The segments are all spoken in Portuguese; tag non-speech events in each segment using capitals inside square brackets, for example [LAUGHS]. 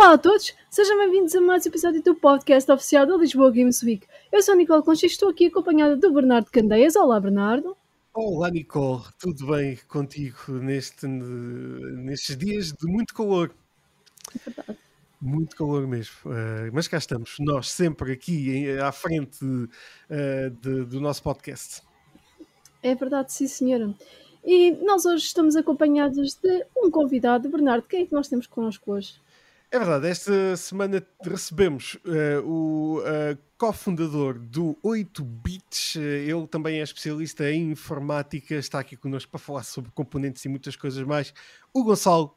Olá a todos, sejam bem-vindos a mais um episódio do podcast oficial da Lisboa Games Week. Eu sou a Nicole Concha e estou aqui acompanhada do Bernardo Candeias. Olá, Bernardo. Olá, Nicole, tudo bem contigo neste, nestes dias de muito calor? É verdade. Muito calor mesmo, uh, mas cá estamos, nós sempre aqui em, à frente uh, de, do nosso podcast. É verdade, sim, senhora. E nós hoje estamos acompanhados de um convidado. Bernardo, quem é que nós temos connosco hoje? É verdade, esta semana recebemos uh, o uh, cofundador do 8 Bits, uh, ele também é especialista em informática, está aqui connosco para falar sobre componentes e muitas coisas mais, o Gonçalo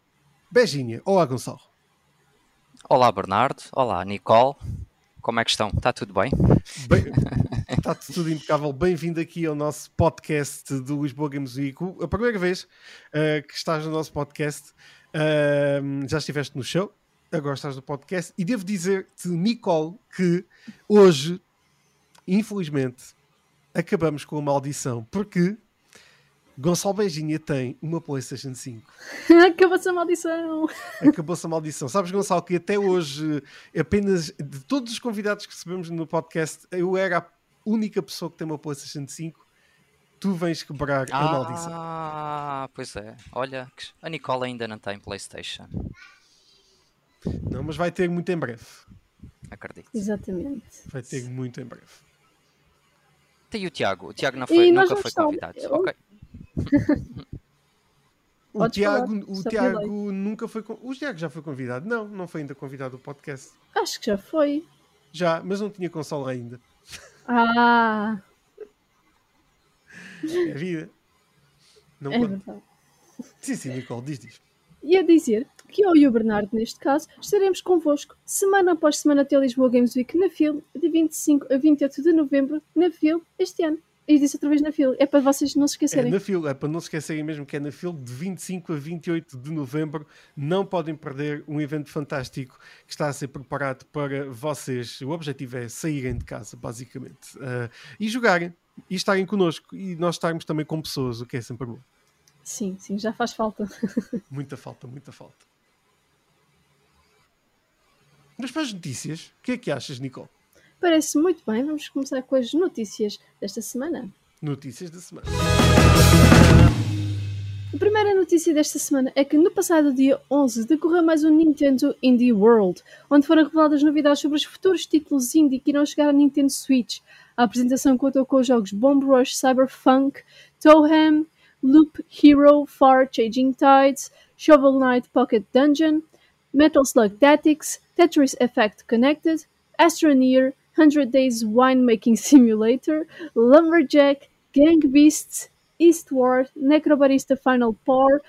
Beijinha. Olá, Gonçalo. Olá, Bernardo. Olá, Nicole. Como é que estão? Está tudo bem? bem [LAUGHS] está tudo impecável. Bem-vindo aqui ao nosso podcast do Lisboa Games Week. A primeira vez que estás no nosso podcast, já estiveste no show, agora estás no podcast e devo dizer-te, Nicole, que hoje, infelizmente, acabamos com uma maldição, porque Gonçalo Beijinha tem uma PlayStation 5. [LAUGHS] Acabou-se a maldição. Acabou-se a maldição. Sabes, Gonçalo, que até hoje, apenas de todos os convidados que recebemos no podcast, eu era a única pessoa que tem uma PlayStation 5. Tu vens quebrar ah, a maldição. Ah, pois é. Olha, a Nicole ainda não tem PlayStation. Não, mas vai ter muito em breve. Acredito. Exatamente. Vai ter muito em breve. Tem o Tiago. O Tiago não foi, nunca foi convidado. Eu... Ok. o Tiago, o Tiago nunca foi. O Tiago já foi convidado? Não, não foi ainda convidado ao podcast. Acho que já foi. Já, mas não tinha console ainda. Ah! É vida. Não é pode. verdade. Sim, sim, Nicole, diz, diz. E a dizer que eu e o Bernardo, neste caso, estaremos convosco semana após semana até Lisboa Games Week na FIL, de 25 a 28 de novembro, na FIL, este ano. E disse outra vez na FIL, é para vocês não se esquecerem. É na FIL, é para não se esquecerem mesmo que é na FIL, de 25 a 28 de novembro. Não podem perder um evento fantástico que está a ser preparado para vocês. O objetivo é saírem de casa, basicamente, uh, e jogarem, e estarem connosco, e nós estarmos também com pessoas, o que é sempre bom. Sim, sim, já faz falta. [LAUGHS] muita falta, muita falta. Mas para as notícias, o que é que achas, Nicole? Parece muito bem. Vamos começar com as notícias desta semana. Notícias da semana. A primeira notícia desta semana é que no passado dia 11 decorreu mais um Nintendo Indie World, onde foram reveladas novidades sobre os futuros títulos indie que irão chegar à Nintendo Switch. A apresentação contou com os jogos Bomb Rush Cyberpunk, Toham, Loop Hero, Far Changing Tides, Shovel Knight Pocket Dungeon, Metal Slug Tactics, Tetris Effect Connected, Astroneer, 100 Days Winemaking [LAUGHS] Simulator, Lumberjack, Gang Beasts, Eastward, Necrobarista Final Pour,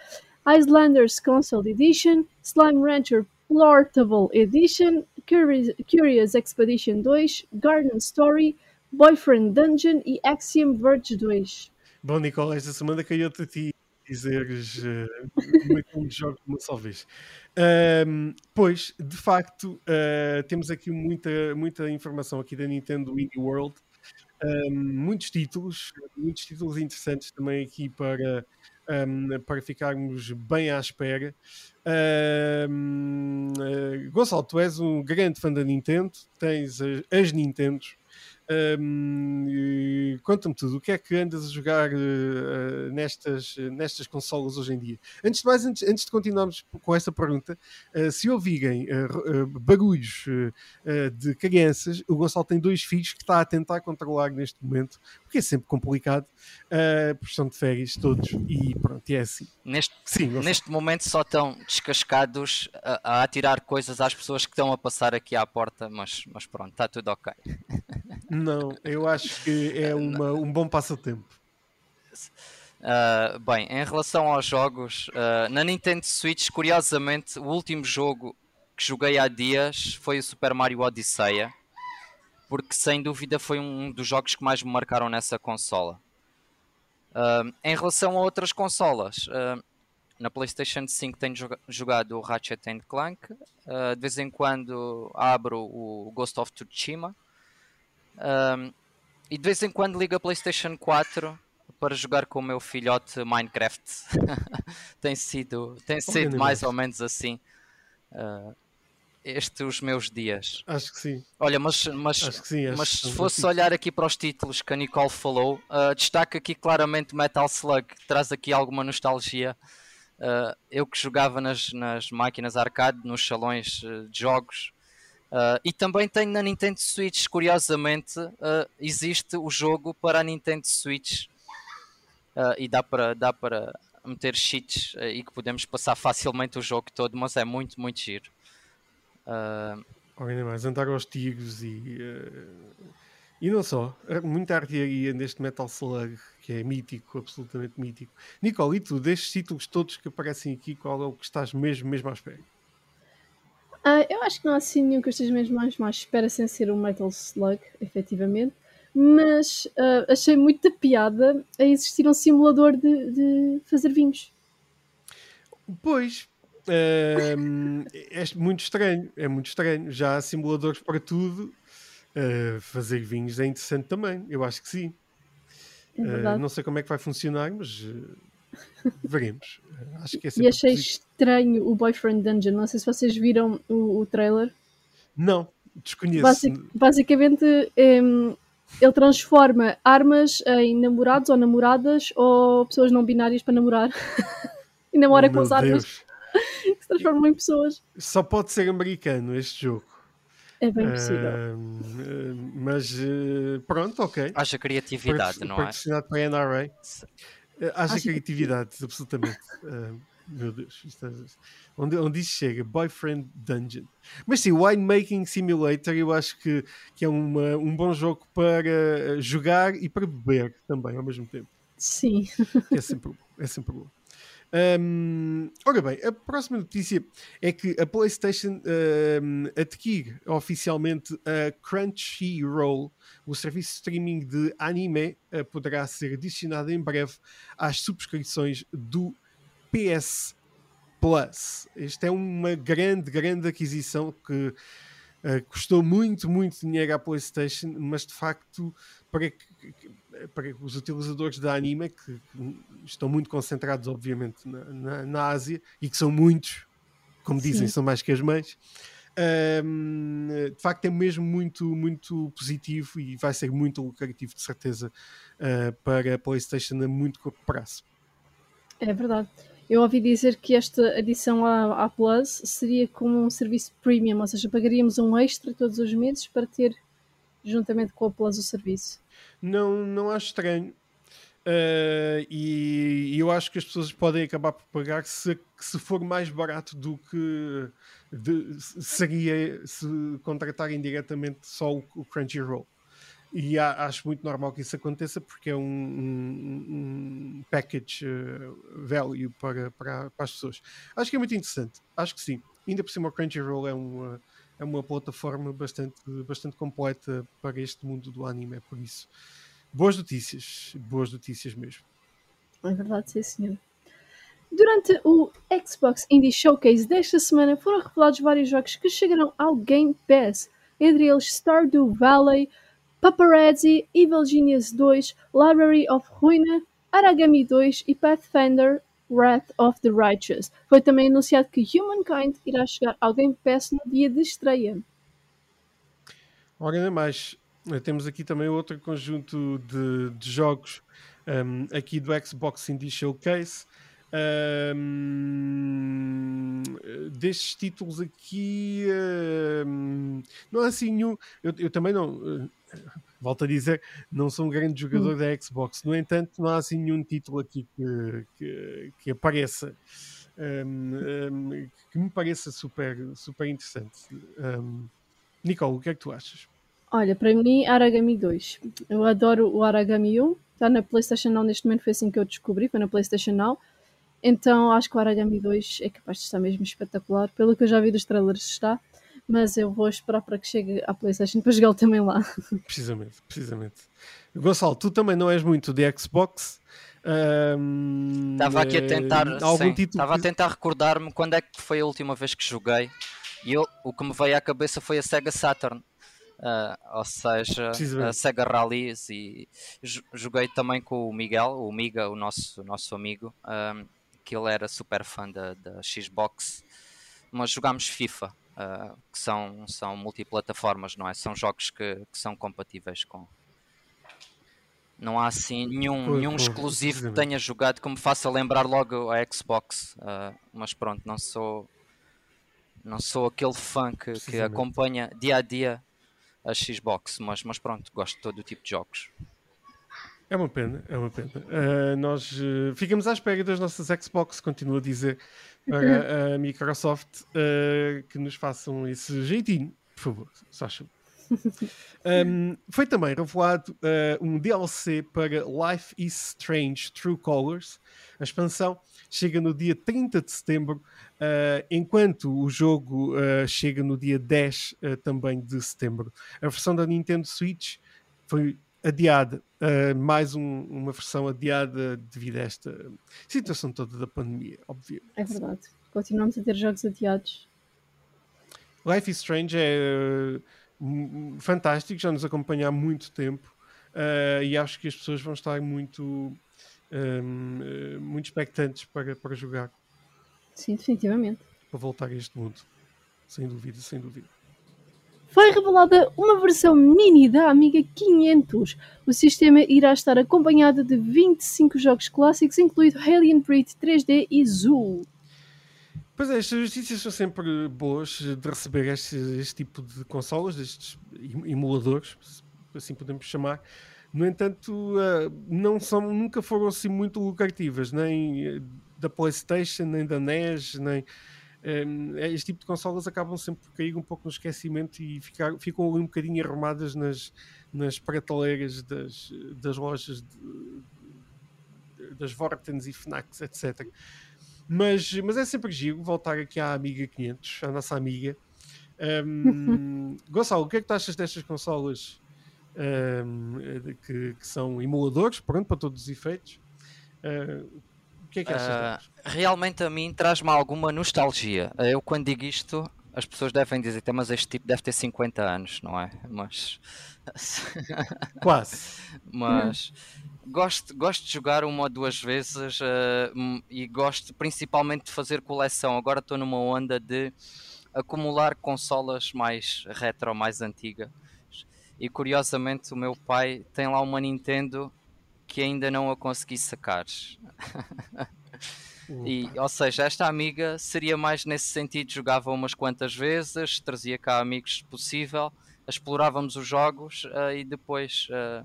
Icelanders Console Edition, Slime Rancher Portable Edition, Curious, Curious Expedition 2, Garden Story, Boyfriend Dungeon e Axiom Verge 2. Bom, Nicole, esta semana caiu-te a ti dizeres uh, muitos jogos de uma só vez. Um, pois, de facto, uh, temos aqui muita, muita informação aqui da Nintendo Indie World. Um, muitos títulos, muitos títulos interessantes também aqui para, um, para ficarmos bem à espera. Uh, Gonçalo, tu és um grande fã da Nintendo, tens as, as Nintendos. Um, Conta-me tudo, o que é que andas a jogar uh, nestas, nestas consolas hoje em dia? Antes de mais, antes, antes de continuarmos com esta pergunta, uh, se ouvirem uh, barulhos de crianças, o Gonçalo tem dois filhos que está a tentar controlar neste momento, porque é sempre complicado, uh, porque estão de férias todos e pronto, é assim. Neste, Sim, neste momento só estão descascados a, a atirar coisas às pessoas que estão a passar aqui à porta, mas, mas pronto, está tudo ok. [LAUGHS] Não, eu acho que é uma, um bom passatempo. Uh, bem, em relação aos jogos, uh, na Nintendo Switch, curiosamente, o último jogo que joguei há dias foi o Super Mario Odyssey, porque sem dúvida foi um dos jogos que mais me marcaram nessa consola. Uh, em relação a outras consolas, na PlayStation 5 tenho jogado o Ratchet Clank, de vez em quando abro o Ghost of Tsushima um, e de vez em quando ligo a PlayStation 4 para jogar com o meu filhote Minecraft. [LAUGHS] tem sido, tem sido mais ou menos assim. Uh, este os meus dias. Acho que sim. Olha, mas, mas, Acho que sim. Acho mas se fosse olhar aqui para os títulos que a Nicole falou, uh, destaca aqui claramente Metal Slug, que traz aqui alguma nostalgia. Uh, eu que jogava nas, nas máquinas arcade, nos salões de jogos, Uh, e também tem na Nintendo Switch, curiosamente, uh, existe o jogo para a Nintendo Switch uh, e dá para, dá para meter cheats e que podemos passar facilmente o jogo todo, mas é muito, muito giro. Ou ainda mais, andar aos tigres e. e não só. Muita artilharia neste Metal Slug, que é mítico, absolutamente mítico. Nicole, e tu, destes títulos todos que aparecem aqui, qual é o que estás mesmo, mesmo à espera? Ah, eu acho que não há assim nenhum que eu esteja mesmo mais, mais espera sem ser um Metal Slug, efetivamente. Mas ah, achei muita piada a existir um simulador de, de fazer vinhos. Pois, ehm, é muito estranho, é muito estranho. Já há simuladores para tudo. Eh, fazer vinhos é interessante também, eu acho que sim. É não sei como é que vai funcionar, mas veremos. Eh, acho que é e achei positivo. estranho o Boyfriend Dungeon. Não sei se vocês viram o, o trailer. Não, desconheço. Basic- basicamente, em, ele transforma armas em namorados ou namoradas ou pessoas não binárias para namorar. [LAUGHS] e namora Oh, com as armas Deus. que [LAUGHS] se transformam em pessoas. Só pode ser americano este jogo. É bem possível. Eh, mas eh, pronto, ok. Haja criatividade, Patroc- não é? Patrocinado para a NRA. Eh, Haja criatividade, absolutamente. Ah, [LAUGHS] meu Deus, isto é- onde, onde isto chega? Boyfriend Dungeon. Mas sim, Winemaking Simulator eu acho que, que é uma- um bom jogo para eh, jogar e para beber também ao mesmo tempo. Sim. É sempre bom. É sempre bom. Hum, ora bem, a próxima notícia é que a PlayStation hum, adquire oficialmente a Crunchyroll, o serviço de streaming de anime, eh, poderá ser adicionado em breve às subscrições do PS Plus. Esta é uma grande, grande aquisição que eh, custou muito, muito dinheiro à PlayStation, mas de facto para, que- para os utilizadores da anime que estão muito concentrados, obviamente, na, na- na Ásia e que são muitos, como dizem, Sim. são mais que as mães. hum, de facto, é mesmo muito, muito positivo e vai ser muito lucrativo, de certeza, eh, para a PlayStation a muito curto prazo. É verdade. Eu ouvi dizer que esta adição à, à Plus seria como um serviço premium, ou seja, pagaríamos um extra todos os meses para ter, juntamente com a Plus, o serviço. Não, não acho estranho. Uh, e, e eu acho que as pessoas podem acabar por pagar se, se for mais barato do que de- seria se contratarem diretamente só o, o Crunchyroll. E há- acho muito normal que isso aconteça porque é um, um- um package uh, value para, para, para as pessoas. Acho que é muito interessante. Acho que sim. Ainda por cima, o Crunchyroll é uma, é uma plataforma bastante, bastante completa para este mundo do anime. Por isso, boas notícias. Boas notícias mesmo. É verdade, sim, senhor. Durante o Xbox Indie Showcase desta semana foram revelados vários jogos que chegarão ao Game Pass, entre eles Stardew Valley, Paparazzi, Evil Genius 2, Library of Ruina, Aragami 2 e Pathfinder Wrath of the Righteous. Foi também anunciado que Humankind irá chegar ao Game Pass no dia de estreia. Ora, ainda mais, eh, temos aqui também outro conjunto de, de jogos um, aqui do Xbox Indie Showcase. Um, destes títulos aqui, um, não há assim nenhum. Eu, eu também não, uh, volto a dizer, não sou um grande jogador da Xbox. No entanto, não há assim nenhum título aqui que, que, que apareça. um, um, que me pareça super, super interessante. Um, Nicole, o que é que tu achas? Olha, para mim, Aragami 2. Eu adoro o Aragami 1. Está na PlayStation Now neste momento, foi assim que eu descobri, foi na PlayStation Now. Então acho que o Aragami 2 é capaz de estar mesmo espetacular. Pelo que eu já vi dos trailers está. Mas eu vou esperar para que chegue à PlayStation para jogá-lo também lá. Precisamente, precisamente. Gonçalo, tu também não és muito de Xbox. Um, Estava aqui a tentar, eh, algum sim, título estava a tentar recordar-me quando é que foi a última vez que joguei. E eu, o que me veio à cabeça foi a Sega Saturn. Ah, ou seja, a Sega Rallies e jo- joguei também com o Miguel, o Miga, o nosso, o nosso amigo, que ele era super fã da, da Xbox, mas jogámos FIFA uh, que são, são multiplataformas, não é? São jogos que, que são compatíveis com. Não há assim nenhum, nenhum exclusivo que tenha jogado que me faça lembrar logo a Xbox. uh, mas pronto, não sou não sou aquele fã que, que acompanha dia a dia a Xbox, mas, mas pronto, gosto de todo o tipo de jogos. É uma pena, é uma pena. Uh, nós uh, ficamos à espera das nossas Xbox, continuo a dizer, para a Microsoft uh, que nos façam esse jeitinho, por favor, só. Um, [LAUGHS] foi também revelado uh, um DLC para Life is Strange True Colors. A expansão chega no dia 30 de setembro, uh, enquanto o jogo uh, chega no dia 10 uh, também de setembro. A versão da Nintendo Switch foi adiada, uh, mais um- uma versão adiada devido a esta situação toda da pandemia, obviamente. É verdade. Continuamos a ter jogos adiados. Life is Strange é uh, fantástico, já nos acompanha há muito tempo uh, e acho que as pessoas vão estar muito, um, uh, muito expectantes para, para jogar, Sim, definitivamente. para voltar a este mundo. Sem dúvida, sem dúvida. Foi revelada uma versão mini da Amiga 500. O sistema irá estar acompanhado de 25 jogos clássicos, incluindo Alien Breed 3D e Zool. Pois é, estas notícias são sempre boas de receber este, este tipo de consolas, estes em- emuladores, assim podemos chamar. No entanto, eh, não são, nunca foram assim muito lucrativas, nem eh, da PlayStation, nem da NES, nem. Eh, este tipo de consolas acabam sempre por cair um pouco no esquecimento e ficar, ficam ali um bocadinho arrumadas nas, nas prateleiras das, das lojas de- das Vortens e Fnacs, etc. Mas, mas é sempre giro voltar aqui à Amiga 500, à nossa amiga. Um, [LAUGHS] Gonçalo, o que é que tu achas destas consolas um, que, que são emuladores, pronto, para todos os efeitos? Uh, que é que achas delas? realmente a mim traz-me alguma nostalgia. Eu quando digo isto, as pessoas devem dizer, "Tá, mas este tipo deve ter 50 anos, não é? Mas, [LAUGHS] Quase. mas gosto, gosto de jogar uma ou duas vezes hum, e gosto principalmente de fazer coleção. Agora estou numa onda de acumular consolas mais retro, mais antigas. E curiosamente o meu pai tem lá uma Nintendo que ainda não a consegui sacar. [LAUGHS] E, ou seja, esta amiga seria mais nesse sentido, jogava umas quantas vezes, trazia cá amigos se possível, explorávamos os jogos eh, e depois eh,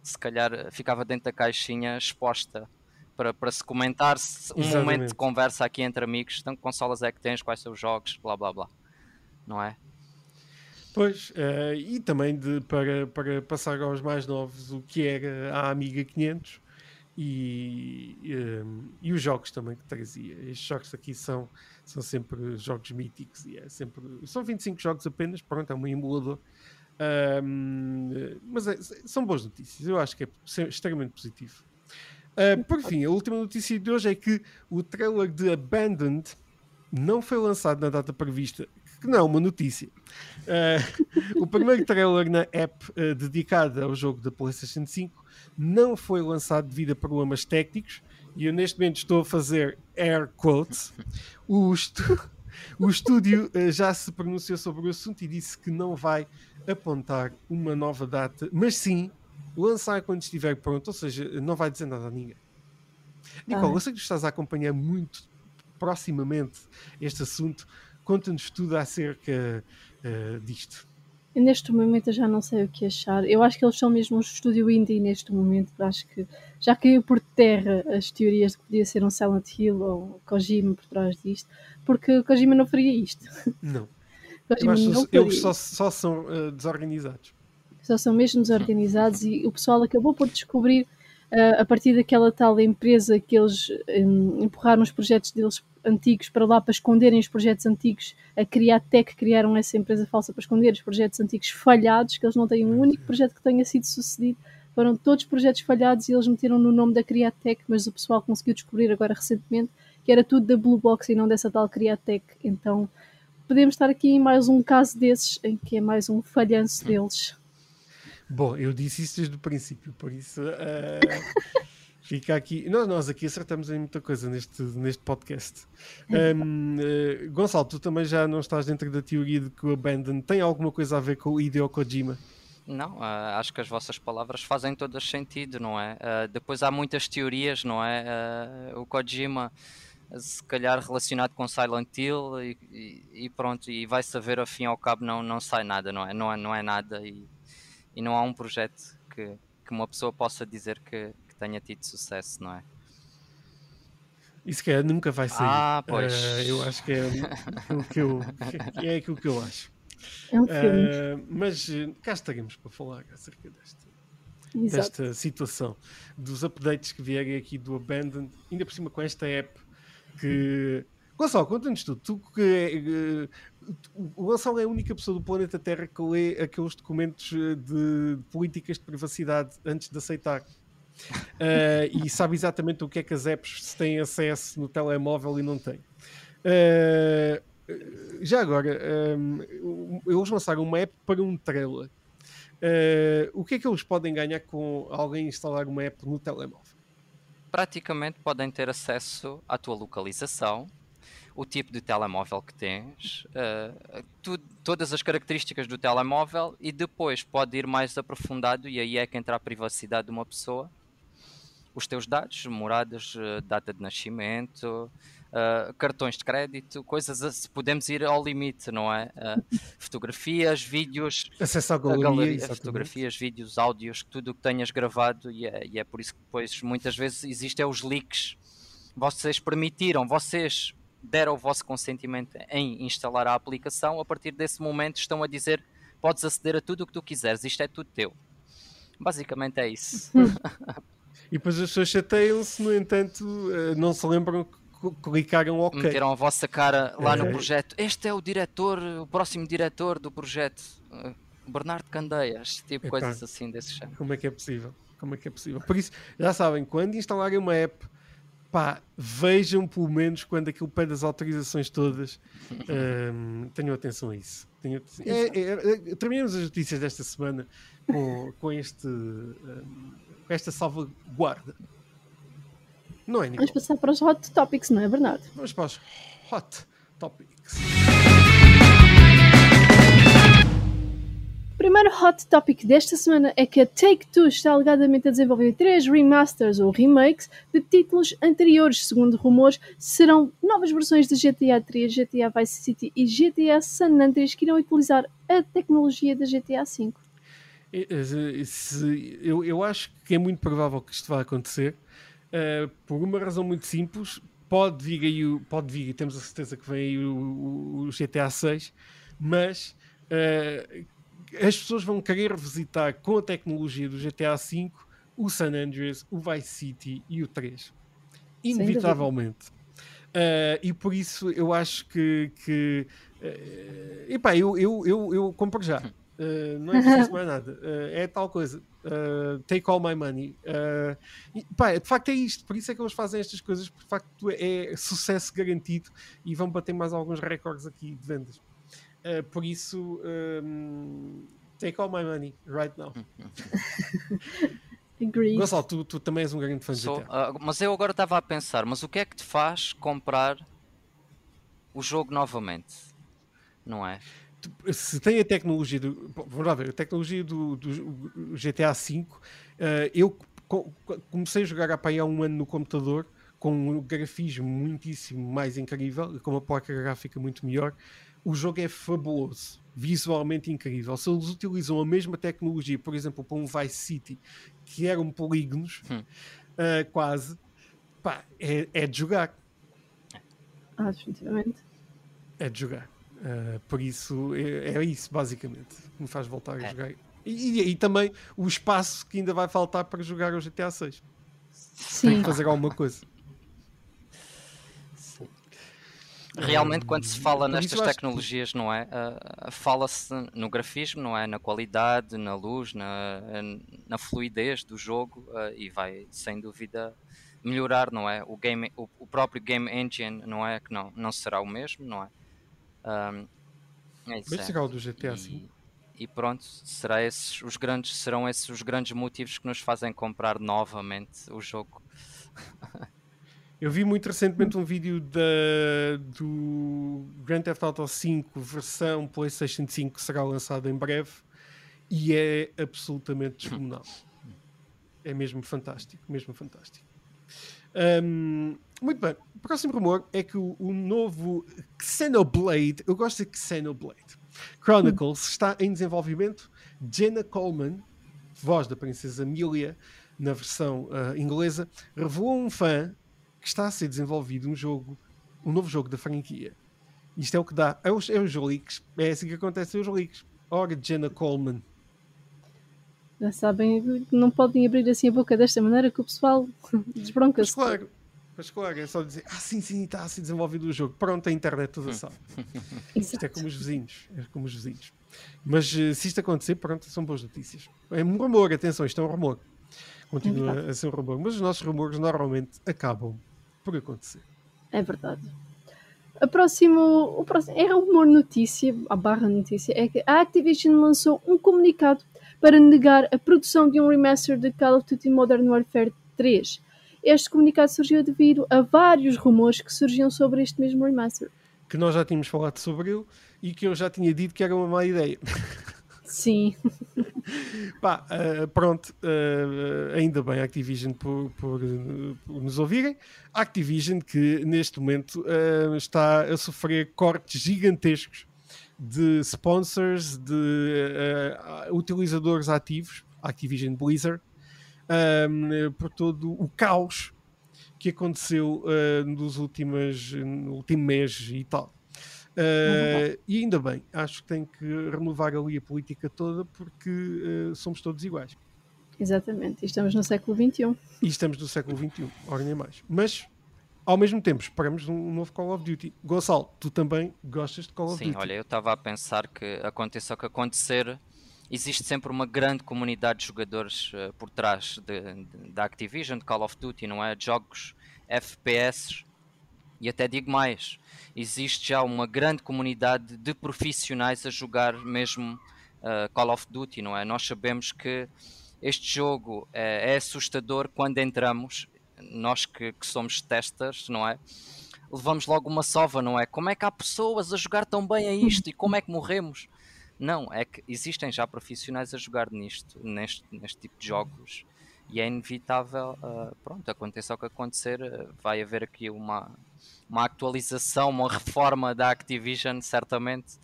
se calhar eh, ficava dentro da caixinha exposta para, para se comentar se um momento Exatamente. de conversa aqui entre amigos, então que consolas é que tens, quais são os jogos, blá blá blá. Não é? Pois, eh, e também de, para, para passar aos mais novos o que era a Amiga 500 e, em, e os jogos também que trazia. Estes jogos aqui são, são sempre jogos míticos e é sempre, são 25 jogos apenas, pronto, é um emulador. Ahm, mas é- são boas notícias, eu acho que é extremamente positivo. Ah, por fim, a última notícia de hoje é que o trailer de Abandoned não foi lançado na data prevista, que não é uma notícia. Uh, [LAUGHS] o primeiro trailer na app uh, dedicada ao jogo da PlayStation 5 não foi lançado devido a problemas técnicos e eu neste momento estou a fazer air quotes. O, estu- o estúdio uh, já se pronunciou sobre o assunto e disse que não vai apontar uma nova data, mas sim lançar quando estiver pronto, ou seja, não vai dizer nada a ninguém. Nicole, Ah. eu sei que tu estás a acompanhar muito proximamente este assunto. Conta-nos tudo acerca eh, disto. Neste momento eu já não sei o que achar. Eu acho que eles são mesmo um estúdio indie neste momento. Acho que já caiu por terra as teorias de que podia ser um Silent Hill ou Kojima por trás disto. Porque Kojima não faria isto. Não. [LAUGHS] Eu Kojima acho não que eles faria só, só são eh, desorganizados. Só são mesmo desorganizados e o pessoal acabou por descobrir ah, a partir daquela tal empresa que eles hum, empurraram os projetos deles antigos para lá para esconderem os projetos antigos. A Criatec criaram essa empresa falsa para esconder os projetos antigos falhados, que eles não têm um único projeto que tenha sido sucedido. Foram todos projetos falhados e eles meteram no nome da Criatec, mas o pessoal conseguiu descobrir agora recentemente que era tudo da Blue Box e não dessa tal Criatec. Então podemos estar aqui em mais um caso desses, em que é mais um falhanço deles. Bom, eu disse isso desde o princípio, por isso eh, Fica aqui. Nós, nós aqui acertamos em muita coisa neste, neste podcast. [LAUGHS] Um, uh, Gonçalo, tu também já não estás dentro da teoria de que o Abandon tem alguma coisa a ver com o Hideo Kojima? Não, uh, acho que as vossas palavras fazem todas sentido, não é? Uh, depois há muitas teorias, não é? Uh, o Kojima, se calhar relacionado com Silent Hill e, e, e, pronto, e vai saber, ao fim e ao cabo, não, não sai nada, não é? Não é, não é nada e, e não há um projeto que, que uma pessoa possa dizer que tenha tido sucesso, não é? Isso que é, nunca vai sair. Ah, pois. eu acho que é aquilo que eu, que é aquilo que eu acho. É um filme. Uh, mas eh, cá estaremos para falar acerca desta, desta situação, dos updates que vierem aqui do Abandoned, ainda por cima com esta app que. Gonçalo, conta-nos tudo. Tu, que, uh, o Gonçalo é a única pessoa do planeta Terra que lê aqueles documentos eh, de políticas de privacidade antes de aceitar. Uh, e sabe exatamente o que é que as apps têm acesso no telemóvel e não têm. Uh, já agora, um, eles lançaram uma app para um trailer. Uh, o que é que eles podem ganhar com alguém instalar uma app no telemóvel? Praticamente podem ter acesso à tua localização, o tipo de telemóvel que tens, uh, tu, todas as características do telemóvel e depois pode ir mais aprofundado e aí é que entra a privacidade de uma pessoa. Os teus dados, moradas, eh, data de nascimento, uh, cartões de crédito, coisas assim, podemos ir ao limite, não é? Uh, [LAUGHS] fotografias, vídeos, acesso à galeria, galeria fotografias, vídeos, áudios, tudo o que tenhas gravado, e é, e é por isso que depois muitas vezes existem os leaks. Vocês permitiram, vocês deram o vosso consentimento em instalar a aplicação, a partir desse momento estão a dizer podes aceder a tudo o que tu quiseres, isto é tudo teu. Basicamente é isso. [LAUGHS] e depois as pessoas chateiam-se, no entanto, eh, não se lembram clicaram OK. Meteram a vossa cara lá é. no projeto. Este é o diretor, o próximo diretor do projeto. Uh, Bernardo Candeias, tipo Epá, coisas assim desse género. Como é que é possível? Como é que é possível? Por isso, já sabem, quando instalarem uma app, pá, vejam pelo menos quando aquilo pede as autorizações todas. um, [LAUGHS] tenham atenção a isso. Tenham, é, é, é, terminamos as notícias desta semana com, com este, um, com esta salvaguarda. Não é, Nicole? Vamos passar para os hot topics, não é, Bernardo? Vamos para os hot topics. O primeiro hot topic desta semana é que a Take-Two está alegadamente a desenvolver três remasters ou remakes de títulos anteriores. Segundo rumores, serão novas versões de GTA 3, GTA Vice City e GTA San Andreas que irão utilizar a tecnologia da GTA V. Eu, eu acho que é muito provável que isto vá acontecer uh, por uma razão muito simples. Pode vir aí, pode vir, temos a certeza que vem aí o, o GTA 6, mas uh, as pessoas vão querer revisitar com a tecnologia do GTA V o San Andreas, o Vice City e o 3. Inevitavelmente. Uh, e por isso eu acho que, que uh, epá, eu, eu, eu, eu compro já. Uh, não é preciso mais nada. Uh, é tal coisa. Uh, take all my money. E, pá, de facto é isto. Por isso é que eles fazem estas coisas. Por facto é sucesso garantido e vão bater mais alguns recordes aqui de vendas. por isso, um, take all my money right now. [LAUGHS] Gonçalo, tu, tu, também és um grande fã Sou, de GTA. mas eu agora estava a pensar, mas o que é que te faz comprar o jogo novamente? Não é? Se tem a tecnologia do. Vamos lá ver, a tecnologia do, do GTA V, uh, eu comecei a jogar há um ano no computador com um grafismo muitíssimo mais incrível, com uma placa gráfica muito melhor. O jogo é fabuloso, visualmente incrível. Se eles utilizam a mesma tecnologia, por exemplo, para um Vice City, que eram polígonos, hum. uh, quase, pá, é, é de jogar. Ah, definitivamente. É de jogar. Uh, por isso, é, é, isso basicamente que me faz voltar a é. jogar. E, e, e, também o espaço que ainda vai faltar para jogar o GTA 6. Sim. Tem que fazer alguma coisa. Realmente, quando se fala nestas tecnologias, não é? Uh, Fala-se no grafismo, não é? Na qualidade, na luz, na, na fluidez do jogo uh, e vai, sem dúvida, melhorar, não é? O, game, o, o próprio game engine, não é? Que não, não será o mesmo, não é? Um, é Bem legal do GTA V. e pronto, será esses os grandes, serão esses os grandes motivos que nos fazem comprar novamente o jogo. [LAUGHS] Eu vi muito recentemente um vídeo da, do Grand Theft Auto 5 versão PlayStation 5 que será lançado em breve e é absolutamente descomunal. [LAUGHS] É mesmo fantástico, mesmo fantástico. Um, muito bem, o próximo rumor é que o, o, novo Xenoblade, eu gosto de Xenoblade Chronicles, está em desenvolvimento. Jenna Coleman, voz da princesa Amelia, na versão uh, inglesa, revelou um fã que está a ser desenvolvido um jogo, um novo jogo da franquia. Isto é o que dá. É os, é os leaks. É assim que acontece os leaks. Ora, Jenna Coleman. Já sabem, não podem abrir assim a boca desta maneira que o pessoal [LAUGHS] desbronca-se. claro, mas claro, é só dizer, ah sim, sim, está a ser desenvolvido o jogo. Pronto, a internet toda sabe. [LAUGHS] isto é como os vizinhos. É como os vizinhos. Mas eh, se isto acontecer, pronto, são boas notícias. É um rumor, atenção, isto é um rumor. Continua é a ser um rumor. Mas os nossos rumores normalmente acabam por acontecer. É verdade. A próximo, o próximo é uma notícia, a barra notícia, é que a Activision lançou um comunicado para negar a produção de um remaster de Call of Duty Modern Warfare 3. Este comunicado surgiu devido a vários rumores que surgiam sobre este mesmo remaster. Que nós já tínhamos falado sobre ele e que eu já tinha dito que era uma má ideia. Sim. [LAUGHS] Pá, uh, pronto, uh, ainda bem Activision por, por, por, nos ouvirem. Activision que neste momento uh, está a sofrer cortes gigantescos de sponsors, de utilizadores ativos, Activision Blizzard, por todo o caos que aconteceu nos últimos, no último mês e tal. Uh, e ainda bem, acho que tem que renovar ali a política toda porque uh, somos todos iguais. Exatamente, e estamos no século XXI. E estamos no século XXI, ora nem mais. Mas, ao mesmo tempo, esperamos um novo Call of Duty. Gonçalo, tu também gostas de Call of Sim, Duty? Sim, olha, eu estava a pensar que aconteça o que acontecer, existe sempre uma grande comunidade de jogadores uh, por trás da Activision, de Call of Duty, não é? Jogos FPS e até digo mais, existe já uma grande comunidade de profissionais a jogar mesmo uh, Call of Duty, não é? Nós sabemos que este jogo é, é assustador quando entramos, nós que, que, somos testers, não é? Levamos logo uma sova, não é? Como é que há pessoas a jogar tão bem a isto e como é que morremos? Não, é que existem já profissionais a jogar nisto, neste, neste tipo de jogos e é inevitável, uh, pronto, aconteça o que acontecer, uh, vai haver aqui uma, uma atualização, uma reforma da Activision, certamente,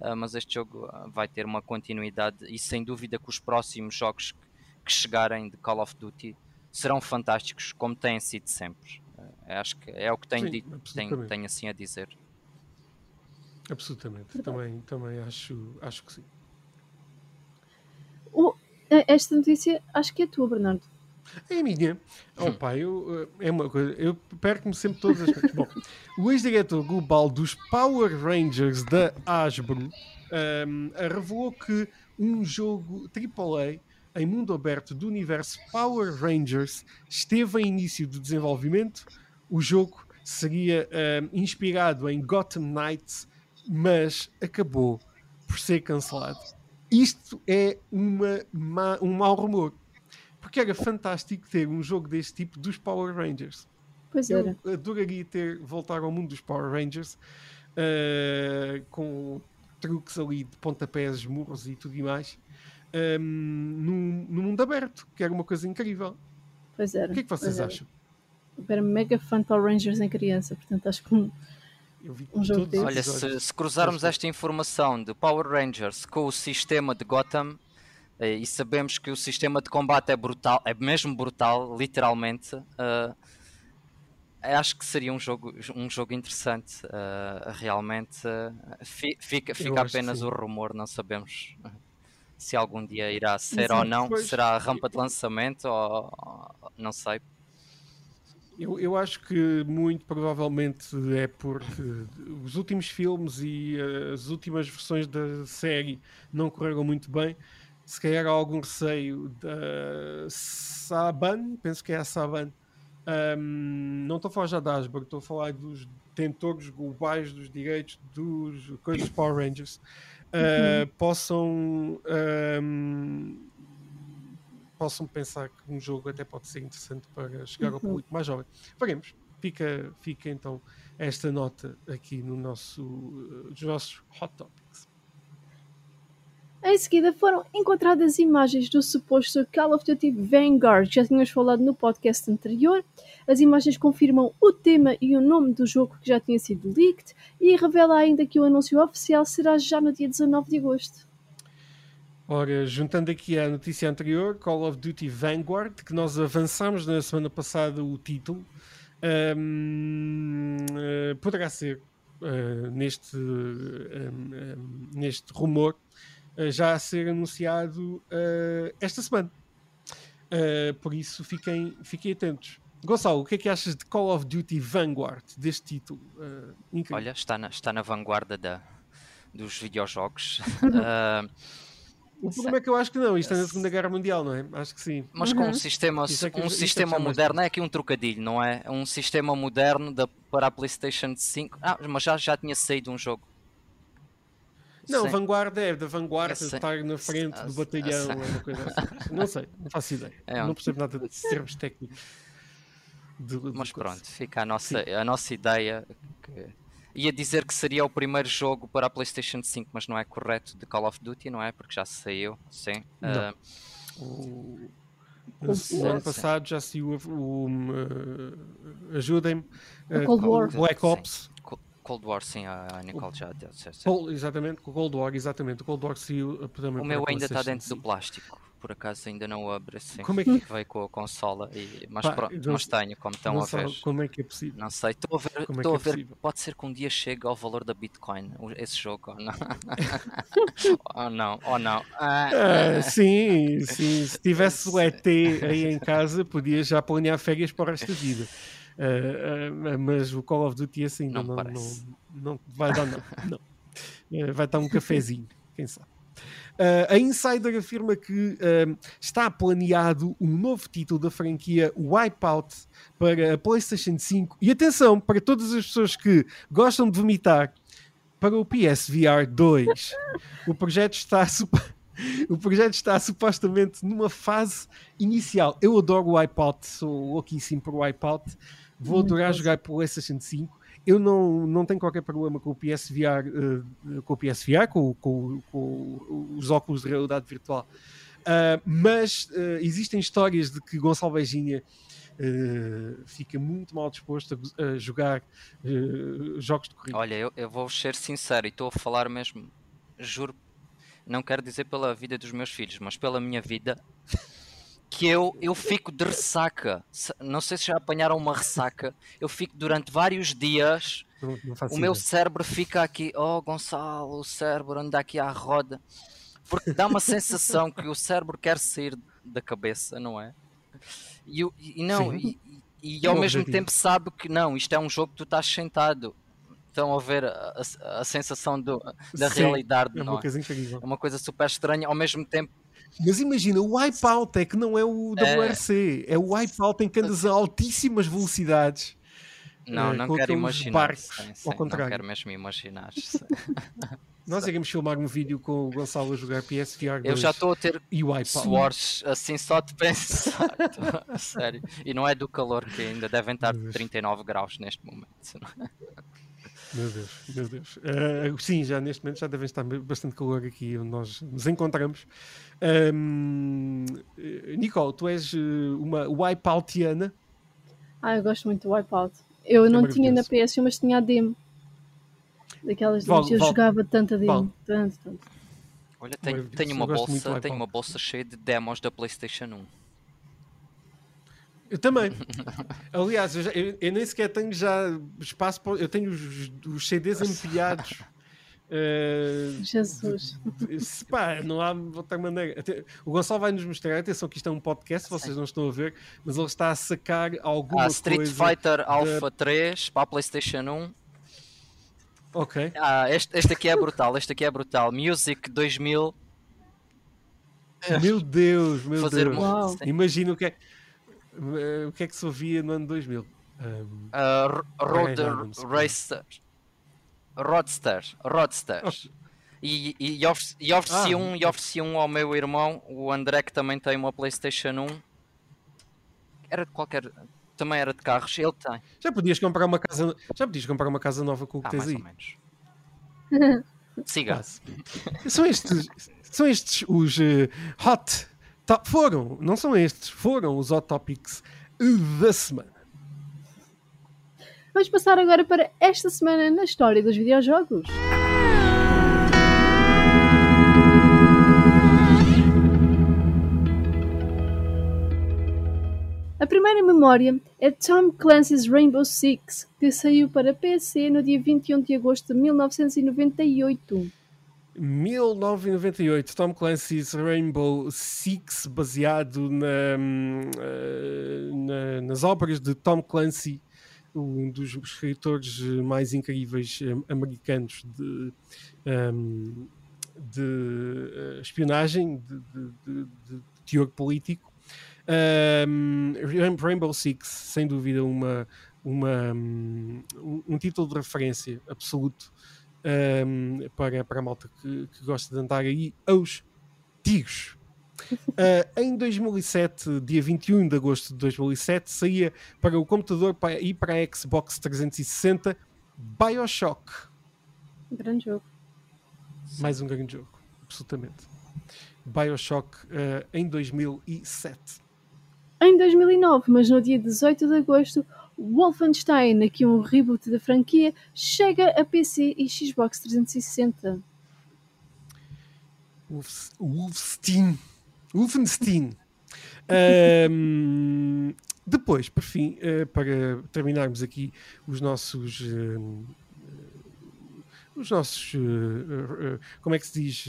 uh, mas este jogo vai ter uma continuidade e sem dúvida que os próximos jogos que chegarem de Call of Duty serão fantásticos, como têm sido sempre. acho que é o que tenho, Sim, dito, tenho, tenho assim a dizer. Absolutamente, também, também acho, acho que sim. O, esta notícia acho que é tua, Bernardo. É a minha. Oh, pá, eu, eh, é uma coisa, eu perco-me sempre todas as vezes. Bom, o ex-diretor global dos Power Rangers da Hasbro um, ehm, revelou que um jogo AAA em mundo aberto do universo Power Rangers esteve em início de desenvolvimento. O jogo seria ehm, inspirado em Gotham Knights, mas acabou por ser cancelado. Isto é uma, um mau rumor. Porque era fantástico ter um jogo deste tipo dos Power Rangers. Pois era. Eu adoraria ter voltar ao mundo dos Power Rangers uh, com truques ali de pontapés, murros e tudo e mais um, no, no, mundo aberto, que era uma coisa incrível. Pois era. O que é que vocês acham? Eu era mega fã de Power Rangers em criança, portanto acho que um, um jogo desse. Olha, se, se cruzarmos esta informação de Power Rangers com o sistema de Gotham, eh, e sabemos que o sistema de combate é brutal, é mesmo brutal, literalmente. Uh, acho que seria um jogo, um jogo interessante. Uh, realmente uh, fica, fica apenas o rumor, não sabemos se algum dia irá ser Sim, ou não. Pois. Será a rampa de lançamento ou, ou não sei. Eu, eu acho que muito provavelmente é porque os últimos filmes e as últimas versões da série não correram muito bem. Se calhar há algum receio da Saban, penso que é a Saban. Um, não estou a falar já da Asberg, estou a falar dos detentores globais dos direitos dos coisas Power Rangers. Uh, possam um, possam pensar que um jogo até pode ser interessante para chegar ao Uhum. público mais jovem. Faremos. Fica, fica então esta nota aqui no nosso, nos nossos Hot Topics. Em seguida foram encontradas imagens do suposto Call of Duty Vanguard, já tínhamos falado no podcast anterior. As imagens confirmam o tema e o nome do jogo que já tinha sido leaked e revela ainda que o anúncio oficial será já no dia 19 de agosto. Ora, juntando aqui a notícia anterior, Call of Duty Vanguard, que nós avançámos na semana passada o título, hum, eh, poderá ser eh, neste, hum, hum, neste rumor já a ser anunciado eh, esta semana. Eh, por isso fiquem, fiquem atentos. Gonçalo, o que é que achas de Call of Duty Vanguard, deste título? Eh, incrível. Olha, está na, está na vanguarda da, dos videojogos. Ah, [LAUGHS] o problema é que eu acho que não, isto é na Segunda Guerra Mundial, não é? Acho que sim. mas com Uhum. um sistema, Isso é que- um é sistema chama moderno, é aqui um trocadilho, não é? Um sistema moderno da, para a PlayStation 5. Ah, mas já, já tinha saído um jogo. Não, Sim. vanguarda é da vanguarda, sei. estar na frente Ah, do batalhão, é uma coisa assim. Não sei, não faço ideia. [LAUGHS] É não percebo nada de termos técnicos. de- de Mas coisa. pronto, fica a nossa, a nossa ideia. Que... Ia dizer que seria o primeiro jogo para a PlayStation 5, mas não é correto de Call of Duty, não é? Porque já saiu, sim. Não. Ah, O, o ano passado já saiu o. uh, Ajudem-me. uh, Cold War. Black Sim. Ops. Co- Cold War, sim, a Nicole já deu. Cold- exatamente, o Cold War, exatamente. O Cold War saiu também O meu ainda está dentro do 5. plástico, por acaso ainda não o abro assim. Como é que- [LAUGHS] Veio com a consola, e... mas Pá, pronto, não mas tenho, como estão a ver. como é que é possível. Não sei, estou a ver, Como é a é ver, possível? pode ser que um dia chegue ao valor da Bitcoin, o- esse jogo, ou não? [LAUGHS] ou não, ou não. Ah, Ah, sim, sim. Se tivesse o ET aí em casa, podia já planear férias para o resto da vida. Ah, ah, mas o Call of Duty assim não, Não não, não, vai dar não. não. Ah, vai estar um cafezinho, quem sabe. Ah, a Insider afirma que ah, está planeado um novo título da franquia Wipeout para a PlayStation 5 e atenção para todas as pessoas que gostam de vomitar para o PSVR 2. O projeto está o projeto está supostamente numa fase inicial. Eu adoro o Wipeout, sou louquíssimo por Wipeout. Vou adorar jogar pelo PlayStation 5. Eu não, não tenho qualquer problema com o PSVR, eh, com o PSVR, com, com- com os óculos de realidade virtual. Ah, mas eh, existem histórias de que Gonçalo Beijinha eh, fica muito mal disposto a, a jogar eh, jogos de corrida. Olha, eu, eu vou ser sincero e estou a falar mesmo, juro, não quero dizer pela vida dos meus filhos, mas pela minha vida, que eu, eu fico de ressaca. Não sei se já apanharam uma ressaca. Eu fico durante vários dias, Não- não faço o meu ideia. cérebro fica aqui, oh Gonçalo, o cérebro anda aqui à roda. Porque dá uma sensação que o cérebro quer sair da cabeça, não é? E, e não, Sim. e, e ao Um mesmo tempo sabe que não, isto é um jogo que tu estás sentado. Estão a ver a, a- a sensação do- da Sim, realidade, É não uma é? É uma coisa super estranha, ao mesmo tempo. Mas imagina, o Wipeout é que não é o É. WRC, é o Wipeout em que andas a altíssimas velocidades. Não, Eh, não quero imaginar. barcos, sim, ao sim, não contrário. quero mesmo imaginar. sim. [LAUGHS] Nós iremos filmar um vídeo com o Gonçalo a jogar PSVR 2 Eu já estou a ter e suores assim só de pensar. [LAUGHS] Sério. E não é do calor que ainda devem estar Meu Deus. 39 graus neste momento. É? Meu Deus, meu Deus. Eh, sim, já neste momento já devem estar bastante calor aqui onde nós nos encontramos. Ahm, eh, Nicole, tu és eh, uma Wipeoutiana. Ah, eu gosto muito do Wipeout. Eu não tinha na maravilhoso. PS1, mas tinha a demo. Daquelas Val- demos. Eu Val- jogava tanta demo. Tanto, tanto. Olha, tenho, tenho uma bolsa, tenho uma bolsa cheia de demos da PlayStation 1. Eu também. [LAUGHS] Aliás, eu, já- eu- eu nem sequer tenho já espaço para. Eu tenho os, os CDs empilhados. Eh, Jesus. se pá, não há outra maneira. Até- o Gonçalo vai nos mostrar, atenção que isto é um podcast, vocês não estão a ver, mas ele está a sacar alguma Há Street coisa. Fighter Alpha 3 para a PlayStation 1. Ok. Ah, este, este aqui é brutal, este aqui é brutal. Music 2000. Meu Deus, meu fazer Deus. uma. Imagina o que é, eh, o que é que se ouvia no ano 2000. Um, Ah, Ro- Road Adams, Racer. Roadster. Roadsters. [LAUGHS] E, e, e ofereci, e ofereci Ah. um, e ofereci um ao meu irmão, o André, que também tem uma PlayStation 1. Era de qualquer. Também era de carros, ele tem. Já podias comprar uma casa, já podias comprar uma casa nova com o que Ah, tens mais aí. ou menos. [LAUGHS] Siga. São estes, são estes os eh, hot to- foram, não são estes, foram os hot topics da semana. Vamos passar agora para esta semana na história dos videojogos. A primeira memória é Tom Clancy's Rainbow Six, que saiu para PC no dia 21 de agosto de 1998. 1998, Tom Clancy's Rainbow Six, baseado na, hum, eh, na- nas obras de Tom Clancy, um dos escritores mais incríveis eh, americanos de, hum, de eh, espionagem, de, de- de- teor político. Um, Rain- Rainbow Six, sem dúvida, uma, uma, hum, um, um título de referência absoluto um, para, para a malta que, que gosta de andar aí aos tiros. Uh, [LAUGHS] em 2007, dia 21 de agosto de 2007, saía para o computador pa- e para a Xbox 360 Bioshock. Grande jogo. Mais um grande jogo, absolutamente. Bioshock uh, em 2007. Em 2009, mas no dia 18 de agosto, Wolfenstein, aqui um reboot da franquia, chega a PC e Xbox 360. Wolfs- Wolfenstein. Wolfenstein. [LAUGHS] Ahm, depois, por fim, eh, para terminarmos aqui os nossos. eh, os nossos. eh, como é que se diz?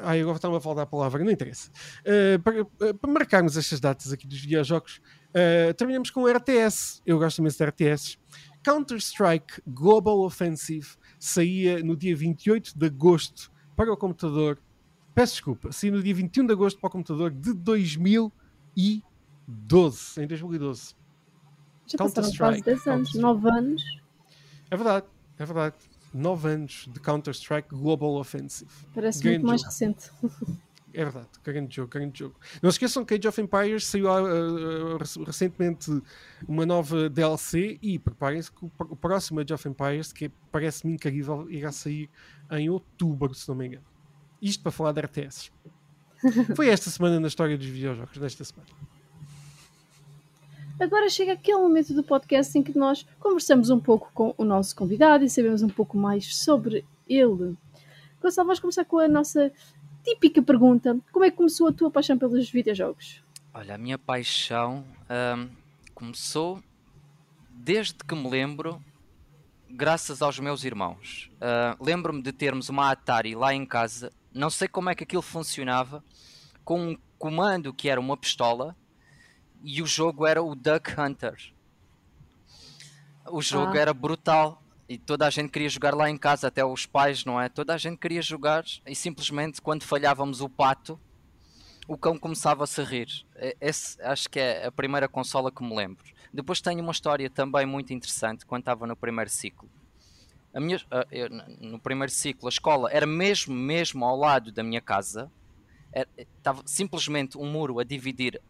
Ai, agora está-me a faltar a palavra, não interessa. Eh, para, eh, para marcarmos estas datas aqui dos videojogos, eh, terminamos com o RTS. Eu gosto imenso de RTS. Counter-Strike Global Offensive saía no dia 28 de agosto para o computador. Peço desculpa, saía no dia 21 de agosto para o computador de 2012. Em 2012. Já passaram quase Counter-Strike. 10 anos, Counter-Strike. 9 anos. É verdade, é verdade. 9 anos de Counter-Strike Global Offensive. Parece Grande muito mais jogo. recente. É verdade, grande jogo, grande jogo. Não se esqueçam que Age of Empires saiu rec- recentemente uma nova DLC e preparem-se que o, pr- o próximo Age of Empires, que parece-me incrível, irá sair em outubro, se não me engano. Isto para falar de RTS. [LAUGHS] Foi esta semana na história dos videojogos, nesta semana. Agora chega aquele momento do podcast em que nós conversamos um pouco com o nosso convidado e sabemos um pouco mais sobre ele. Gonçalo, vamos começar com a nossa típica pergunta: Como é que começou a tua paixão pelos videojogos? Olha, a minha paixão ahm, começou desde que me lembro, graças aos meus irmãos. Ah, Lembro-me de termos uma Atari lá em casa, não sei como é que aquilo funcionava, com um comando que era uma pistola e o jogo era o Duck Hunter. O jogo Ah. era brutal e toda a gente queria jogar lá em casa, até os pais, não é? Toda a gente queria jogar e simplesmente quando falhávamos o pato, o cão começava a se rir. Esse acho que é a primeira consola que me lembro. Depois tenho uma história também muito interessante quando estava no primeiro ciclo. A minha, a- eu, no primeiro ciclo, a escola era mesmo, mesmo ao lado da minha casa. Era- Estava simplesmente um muro a dividir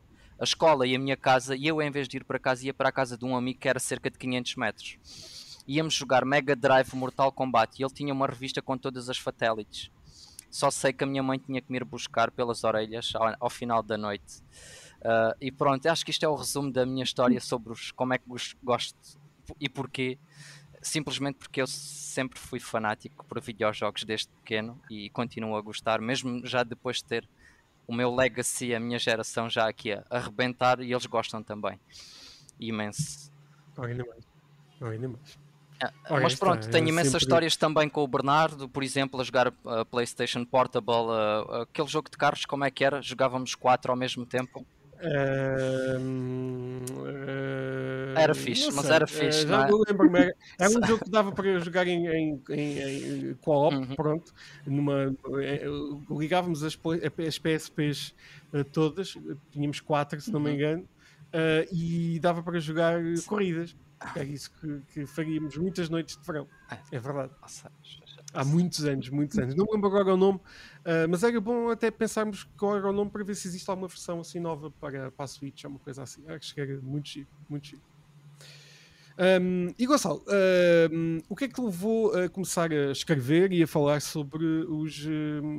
a escola e a minha casa. E eu, em vez de ir para casa, ia para a casa de um amigo que era cerca de 500 metros. Íamos jogar Mega Drive Mortal Kombat e ele tinha uma revista com todas as fatalities. Só sei que a minha mãe tinha que me ir buscar pelas orelhas ao, ao final da noite. Ah, e pronto, acho que isto é o resumo da minha história sobre os, como é que os gosto e porquê. Simplesmente porque eu sempre fui fanático por videojogos desde pequeno e continuo a gostar, mesmo já depois de ter o meu legacy, a minha geração já aqui a arrebentar e eles gostam também. Imenso. Ainda mais. Ainda mais. Ah, Mas pronto, é tenho imensas sempre- histórias também com o Bernardo, por exemplo, a jogar a PlayStation Portable, ah, aquele jogo de carros, como é que era? Jogávamos quatro ao mesmo tempo. Ahm, ah, Era fixe, mas era fixe, não é? eu lembro-me, era, [LAUGHS] era um jogo que dava para jogar em, em, em, em co-op, Uhum. pronto. Numa, eh, ligávamos as, as PSPs eh, todas, tínhamos quatro, se não me Uhum. engano, e dava para jogar corridas. Era isso que, que faríamos muitas noites de verão. É verdade. Ou seja, Há muitos anos, muitos anos. Não me lembro agora o nome, uh, mas era bom até pensarmos qual era o nome para ver se existe alguma versão assim nova para, para a Switch, uma coisa assim. Acho que era muito chique, muito chique. Um, e Gonçalo, um, o que é que levou a começar a escrever e a falar sobre os,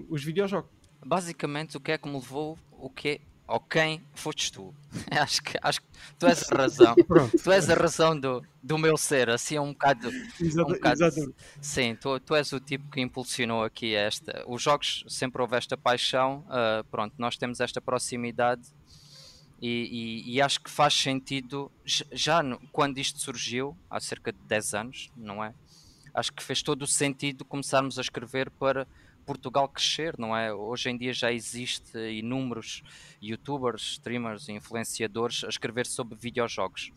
os videojogos? Basicamente, o que é que me levou, o que ou quem foste tu. [LAUGHS] acho, que, acho que tu és a [LAUGHS] razão. tu és a razão do, do meu ser, assim é um bocado. Exato, um bocado exatamente. Sim, tu, tu és o tipo que impulsionou aqui esta. Os jogos sempre houve esta paixão, uh, pronto, nós temos esta proximidade e, e, e, acho que faz sentido, já no, quando isto surgiu, há cerca de 10 anos, não é? Acho que fez todo o sentido começarmos a escrever para Portugal crescer, não é? Hoje em dia já existe inúmeros youtubers, streamers, influenciadores a escrever sobre videojogos.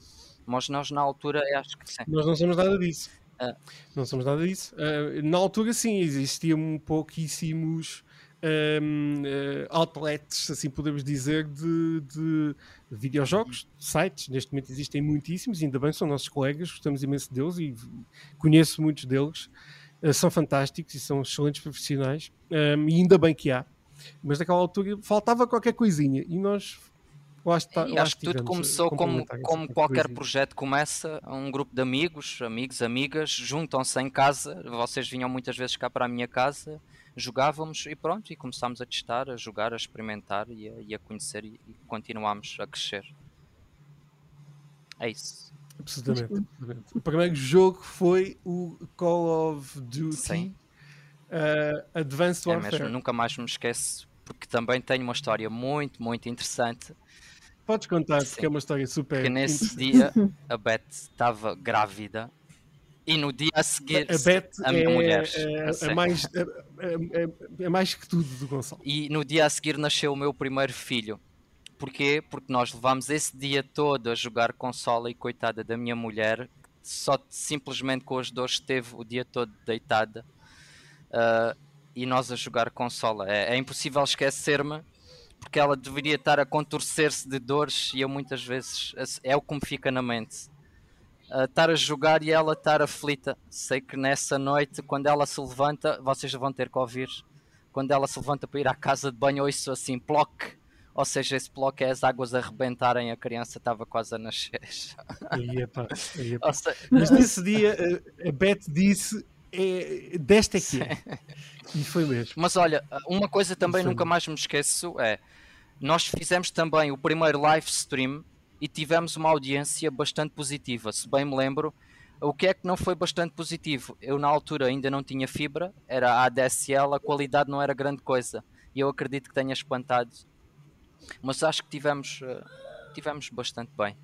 Mas nós na altura acho que sim. Nós não somos nada disso. Ah. Não somos nada disso. Uh, na altura sim, existiam pouquíssimos um, uh, outlets, assim podemos dizer, de, de videojogos, sites. Neste momento existem muitíssimos, ainda bem, são nossos colegas, gostamos imenso deles e conheço muitos deles. Uh, são fantásticos e são excelentes profissionais, um, e ainda bem que há. Mas naquela altura faltava qualquer coisinha e nós Está, e acho que tudo começou como, como qualquer projeto começa, um grupo de amigos, amigos, amigas, juntam-se em casa, vocês vinham muitas vezes cá para a minha casa jogávamos e pronto, e começámos a testar, a jogar, a experimentar e a, e a conhecer e, e continuámos a crescer. É isso. Absolutamente, O primeiro jogo foi o Call of Duty uh, Advanced Warfare. É mesmo, nunca mais me esqueço, porque também tem uma história muito, muito interessante. Podes contar, Sim. porque é uma história super. Que nesse dia [LAUGHS] a Beth estava grávida e no dia a seguir, a, Beth a minha é, mulher. É, é mais, é, é, é, mais que tudo do Gonçalo. E no dia a seguir nasceu o meu primeiro filho. Porquê? Porque nós levámos esse dia todo a jogar consola e coitada da minha mulher, só simplesmente com as dores esteve o dia todo deitada uh, e nós a jogar consola. É, é impossível esquecer-me porque ela deveria estar a contorcer-se de dores e eu muitas vezes é o que me fica na mente uh, estar a jogar e ela estar aflita. Sei que nessa noite, quando ela se levanta, vocês vão ter que ouvir. Quando ela se levanta para ir à casa de banho, ouço assim, ploc. Ou seja, esse ploc é as águas a arrebentarem, a criança estava quase a nascer. Aí, epá, aí, epá. Seja... Mas nesse dia, a Beth disse é, desta aqui. É. E foi mesmo. Mas olha, uma coisa também nunca mais me esqueço é nós fizemos também o primeiro live stream e tivemos uma audiência bastante positiva. Se bem me lembro, o que é que não foi bastante positivo? Eu na altura ainda não tinha fibra, era ADSL, a qualidade não era grande coisa e eu acredito que tenha espantado. Mas acho que tivemos, eh, tivemos bastante bem.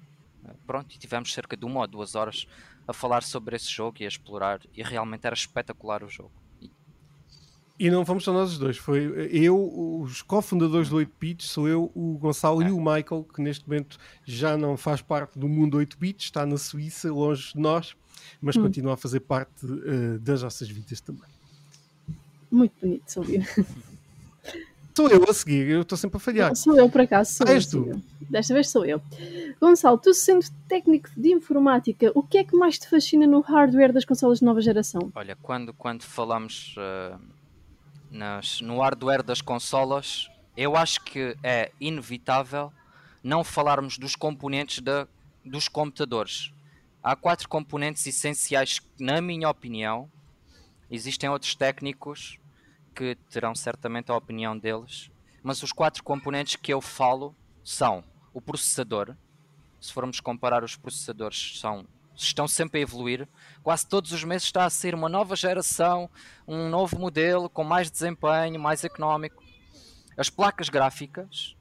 Eh, pronto, e tivemos cerca de uma ou duas horas a falar sobre esse jogo e a explorar, e realmente era espetacular o jogo. E não fomos só nós os dois, foi eu, os cofundadores do 8-bits, sou eu, o Gonçalo é. e o Michael, que neste momento já não faz parte do mundo 8-bits, está na Suíça, longe de nós, mas hum. continua a fazer parte uh, das nossas vidas também. Muito bonito, sou [LAUGHS] eu. Sou eu a seguir, eu estou sempre a falhar. Não, sou eu, por acaso. Sou ah, és tu? Desta vez sou eu. Gonçalo, tu sendo técnico de informática, o que é que mais te fascina no hardware das consolas de nova geração? Olha, quando, quando falamos. Uh nas, no hardware das consolas, eu acho que é inevitável não falarmos dos componentes de, dos computadores. Há quatro componentes essenciais que, na minha opinião, existem outros técnicos que terão certamente a opinião deles, mas os quatro componentes que eu falo são o processador. Se formos comparar os processadores, são estão sempre a evoluir. Quase todos os meses está a sair uma nova geração, um novo modelo com mais desempenho, mais económico. As placas gráficas,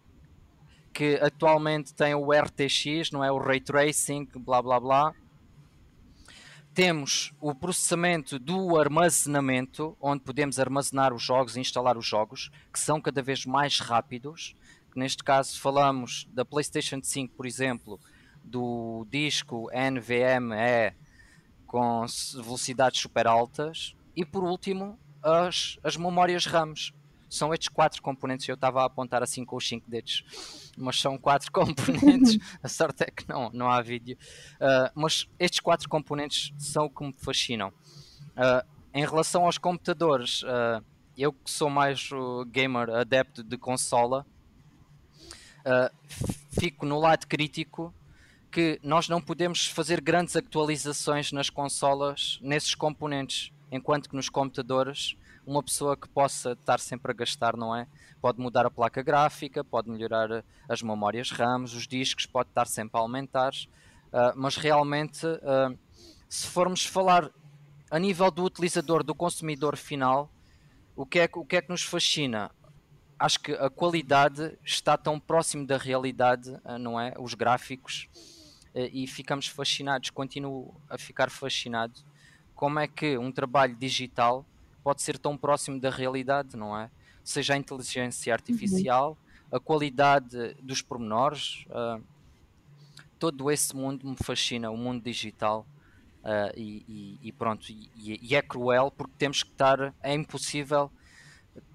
que atualmente têm o RTX, não é o Ray Tracing, blá blá blá. Temos o processamento do armazenamento, onde podemos armazenar os jogos e instalar os jogos, que são cada vez mais rápidos. Neste caso falamos da PlayStation 5, por exemplo, do disco NVMe com velocidades super altas e por último as, as memórias RAMs. São estes quatro componentes, eu estava a apontar assim com os cinco dedos, mas são quatro [LAUGHS] componentes, a sorte é que não, não há vídeo. Uh, mas estes quatro componentes são o que me fascinam. Uh, em relação aos computadores, uh, eu que sou mais gamer adepto de consola, fico no lado crítico que nós não podemos fazer grandes atualizações nas consolas nesses componentes, enquanto que nos computadores uma pessoa que possa estar sempre a gastar, não é? Pode mudar a placa gráfica, pode melhorar as memórias RAM, os discos, pode estar sempre a aumentar, uh, mas realmente, uh, se formos falar a nível do utilizador, do consumidor final, o que é, o que, é que nos fascina? Acho que a qualidade está tão próximo da realidade, uh, não é? Os gráficos, e ficamos fascinados, continuo a ficar fascinado como é que um trabalho digital pode ser tão próximo da realidade, não é? Seja a inteligência artificial, uhum. a qualidade dos pormenores, uh, todo esse mundo me fascina, o mundo digital. Uh, e, e, pronto, e, e, é cruel porque temos que estar, é impossível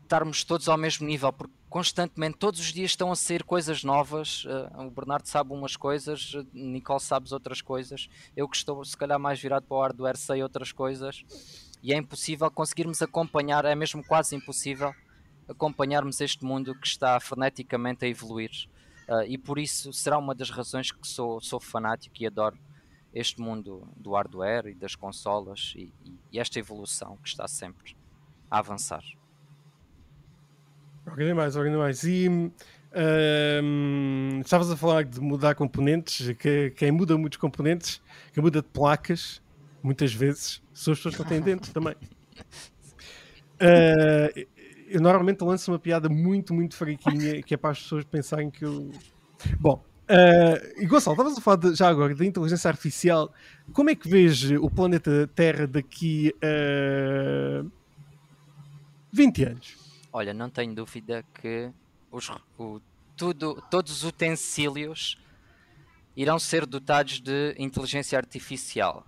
estarmos todos ao mesmo nível, porque constantemente, todos os dias estão a sair coisas novas. Uh, o Bernardo sabe umas coisas, Nicole sabe outras coisas. Eu que estou, se calhar, mais virado para o hardware, sei outras coisas e é impossível conseguirmos acompanhar, é mesmo quase impossível acompanharmos este mundo que está freneticamente a evoluir. Uh, e por isso será uma das razões que sou, sou fanático e adoro este mundo do hardware e das consolas e, e esta evolução que está sempre a avançar. Ok, mais, ok, mais. E estavas a falar de mudar componentes, que quem muda muitos componentes, quem muda de placas, muitas vezes são as pessoas que têm dentro também. Uh, [LAUGHS] eu normalmente lanço uma piada muito, muito fraquinha que é para as pessoas pensarem que eu. Bom, uh, e Gonçalo, estavas a falar de, já agora da inteligência artificial. Como é que vês o planeta Terra daqui a 20 anos? Olha, não tenho dúvida que os, o, tudo, todos os utensílios irão ser dotados de inteligência artificial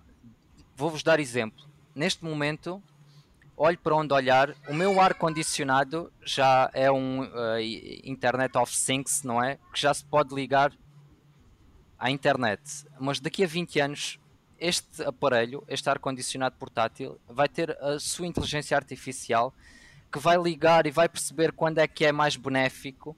Vou-vos dar exemplo. Neste momento, olho para onde olhar, o meu ar-condicionado já é um uh, Internet of Things, não é? Que já se pode ligar à internet. Mas daqui a 20 anos, este aparelho, este ar-condicionado portátil, vai ter a sua inteligência artificial que vai ligar e vai perceber quando é que é mais benéfico.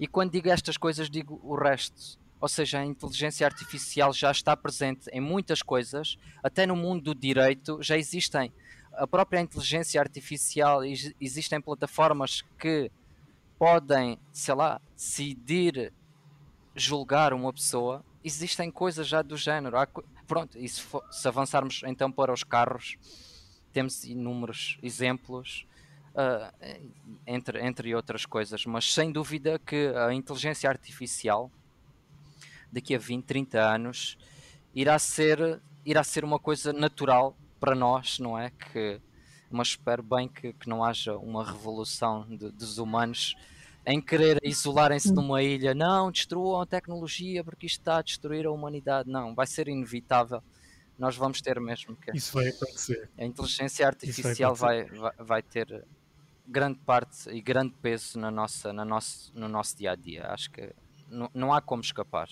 E quando digo estas coisas, digo o resto ou seja, a inteligência artificial já está presente em muitas coisas, até no mundo do direito já existem. A própria inteligência artificial, existem plataformas que podem, sei lá, decidir julgar uma pessoa. Existem coisas já do género. Há, pronto, e se, for, se, avançarmos então para os carros, temos inúmeros exemplos. Uh, entre, entre outras coisas, mas sem dúvida que a inteligência artificial daqui a 20, 30 anos irá ser, irá ser uma coisa natural para nós, não é? Que, mas espero bem que, que não haja uma revolução de, dos humanos em querer isolarem-se numa ilha. Não, destruam a tecnologia porque isto está a destruir a humanidade. Não, vai ser inevitável. Nós vamos ter mesmo que. Isso vai acontecer. A inteligência artificial vai, vai, vai, ter grande parte e grande peso na nossa, na nosso, no nosso dia a dia. Acho que não, não há como escapar